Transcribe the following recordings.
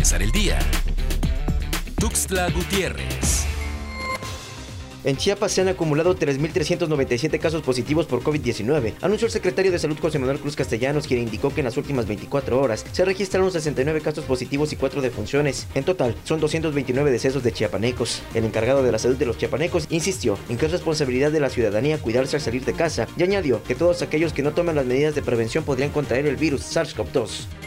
empezar el día. Tuxtla Gutiérrez. En Chiapas se han acumulado 3.397 casos positivos por COVID-19, anunció el secretario de Salud José Manuel Cruz Castellanos, quien indicó que en las últimas 24 horas se registraron 69 casos positivos y 4 defunciones. En total, son 229 decesos de chiapanecos. El encargado de la salud de los chiapanecos insistió en que es responsabilidad de la ciudadanía cuidarse al salir de casa y añadió que todos aquellos que no toman las medidas de prevención podrían contraer el virus SARS-CoV-2.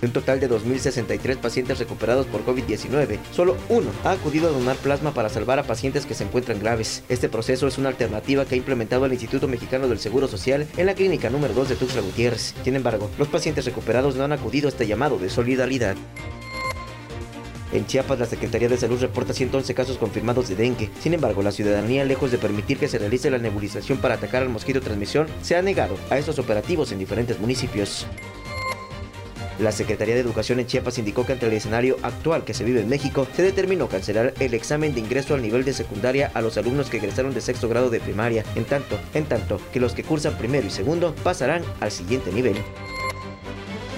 De un total de 2.063 pacientes recuperados por COVID-19, solo uno ha acudido a donar plasma para salvar a pacientes que se encuentran graves. Este proceso es una alternativa que ha implementado el Instituto Mexicano del Seguro Social en la clínica número 2 de Tuxtla Gutiérrez. Sin embargo, los pacientes recuperados no han acudido a este llamado de solidaridad. En Chiapas, la Secretaría de Salud reporta 111 casos confirmados de dengue. Sin embargo, la ciudadanía, lejos de permitir que se realice la nebulización para atacar al mosquito transmisión, se ha negado a estos operativos en diferentes municipios. La Secretaría de Educación en Chiapas indicó que ante el escenario actual que se vive en México, se determinó cancelar el examen de ingreso al nivel de secundaria a los alumnos que egresaron de sexto grado de primaria, en tanto, en tanto que los que cursan primero y segundo pasarán al siguiente nivel.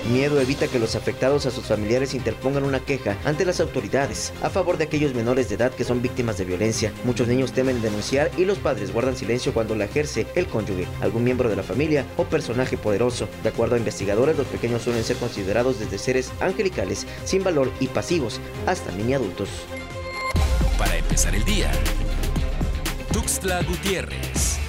Miedo evita que los afectados a sus familiares interpongan una queja ante las autoridades a favor de aquellos menores de edad que son víctimas de violencia. Muchos niños temen denunciar y los padres guardan silencio cuando la ejerce el cónyuge, algún miembro de la familia o personaje poderoso. De acuerdo a investigadores, los pequeños suelen ser considerados desde seres angelicales, sin valor y pasivos, hasta mini adultos. Para empezar el día, Tuxtla Gutiérrez.